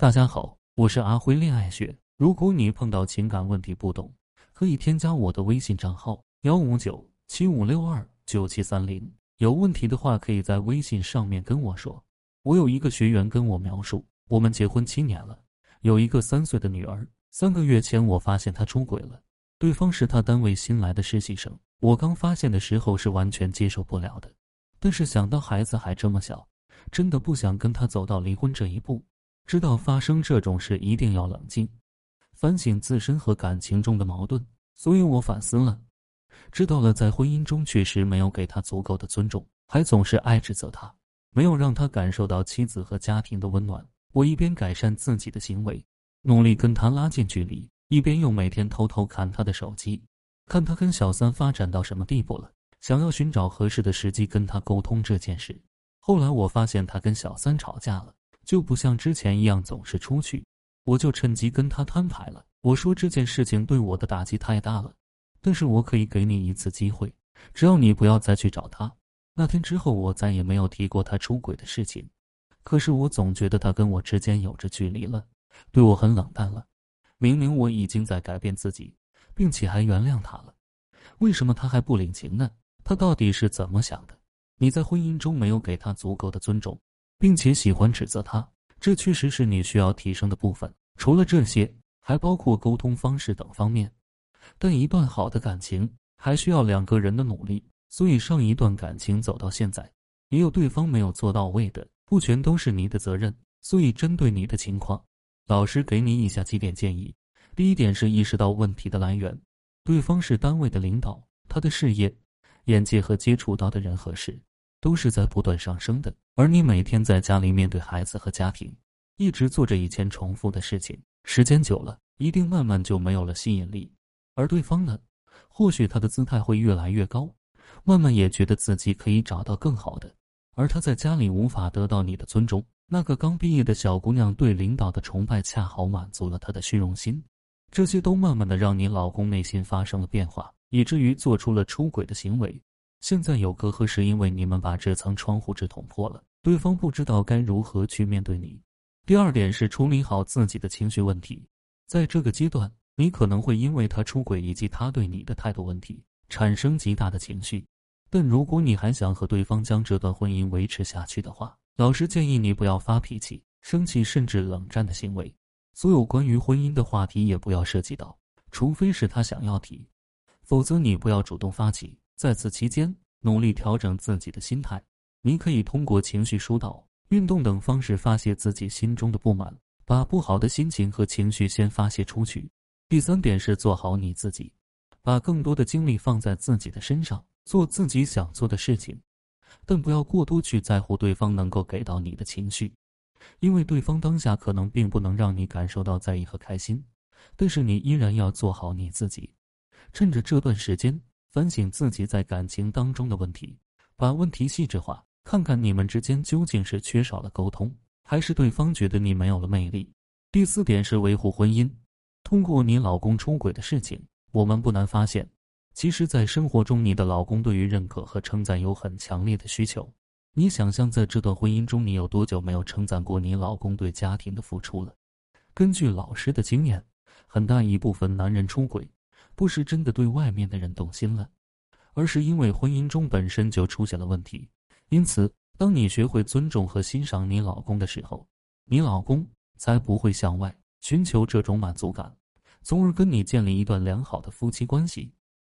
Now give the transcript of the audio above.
大家好，我是阿辉恋爱学。如果你碰到情感问题不懂，可以添加我的微信账号幺五九七五六二九七三零。有问题的话，可以在微信上面跟我说。我有一个学员跟我描述，我们结婚七年了，有一个三岁的女儿。三个月前，我发现他出轨了，对方是他单位新来的实习生。我刚发现的时候是完全接受不了的，但是想到孩子还这么小，真的不想跟他走到离婚这一步。知道发生这种事一定要冷静，反省自身和感情中的矛盾。所以我反思了，知道了在婚姻中确实没有给他足够的尊重，还总是爱指责他，没有让他感受到妻子和家庭的温暖。我一边改善自己的行为，努力跟他拉近距离，一边又每天偷偷看他的手机，看他跟小三发展到什么地步了，想要寻找合适的时机跟他沟通这件事。后来我发现他跟小三吵架了。就不像之前一样总是出去，我就趁机跟他摊牌了。我说这件事情对我的打击太大了，但是我可以给你一次机会，只要你不要再去找他。那天之后，我再也没有提过他出轨的事情。可是我总觉得他跟我之间有着距离了，对我很冷淡了。明明我已经在改变自己，并且还原谅他了，为什么他还不领情呢？他到底是怎么想的？你在婚姻中没有给他足够的尊重。并且喜欢指责他，这确实是你需要提升的部分。除了这些，还包括沟通方式等方面。但一段好的感情还需要两个人的努力，所以上一段感情走到现在，也有对方没有做到位的，不全都是你的责任。所以针对你的情况，老师给你以下几点建议：第一点是意识到问题的来源，对方是单位的领导，他的事业、眼界和接触到的人和事。都是在不断上升的，而你每天在家里面对孩子和家庭，一直做着以前重复的事情，时间久了，一定慢慢就没有了吸引力。而对方呢，或许他的姿态会越来越高，慢慢也觉得自己可以找到更好的。而他在家里无法得到你的尊重，那个刚毕业的小姑娘对领导的崇拜，恰好满足了他的虚荣心。这些都慢慢的让你老公内心发生了变化，以至于做出了出轨的行为。现在有隔阂，是因为你们把这层窗户纸捅破了，对方不知道该如何去面对你。第二点是处理好自己的情绪问题，在这个阶段，你可能会因为他出轨以及他对你的态度问题产生极大的情绪，但如果你还想和对方将这段婚姻维持下去的话，老师建议你不要发脾气、生气甚至冷战的行为，所有关于婚姻的话题也不要涉及到，除非是他想要提，否则你不要主动发起。在此期间，努力调整自己的心态。你可以通过情绪疏导、运动等方式发泄自己心中的不满，把不好的心情和情绪先发泄出去。第三点是做好你自己，把更多的精力放在自己的身上，做自己想做的事情，但不要过多去在乎对方能够给到你的情绪，因为对方当下可能并不能让你感受到在意和开心。但是你依然要做好你自己，趁着这段时间。反省自己在感情当中的问题，把问题细致化，看看你们之间究竟是缺少了沟通，还是对方觉得你没有了魅力。第四点是维护婚姻。通过你老公出轨的事情，我们不难发现，其实，在生活中，你的老公对于认可和称赞有很强烈的需求。你想象在这段婚姻中，你有多久没有称赞过你老公对家庭的付出了？根据老师的经验，很大一部分男人出轨。不是真的对外面的人动心了，而是因为婚姻中本身就出现了问题。因此，当你学会尊重和欣赏你老公的时候，你老公才不会向外寻求这种满足感，从而跟你建立一段良好的夫妻关系。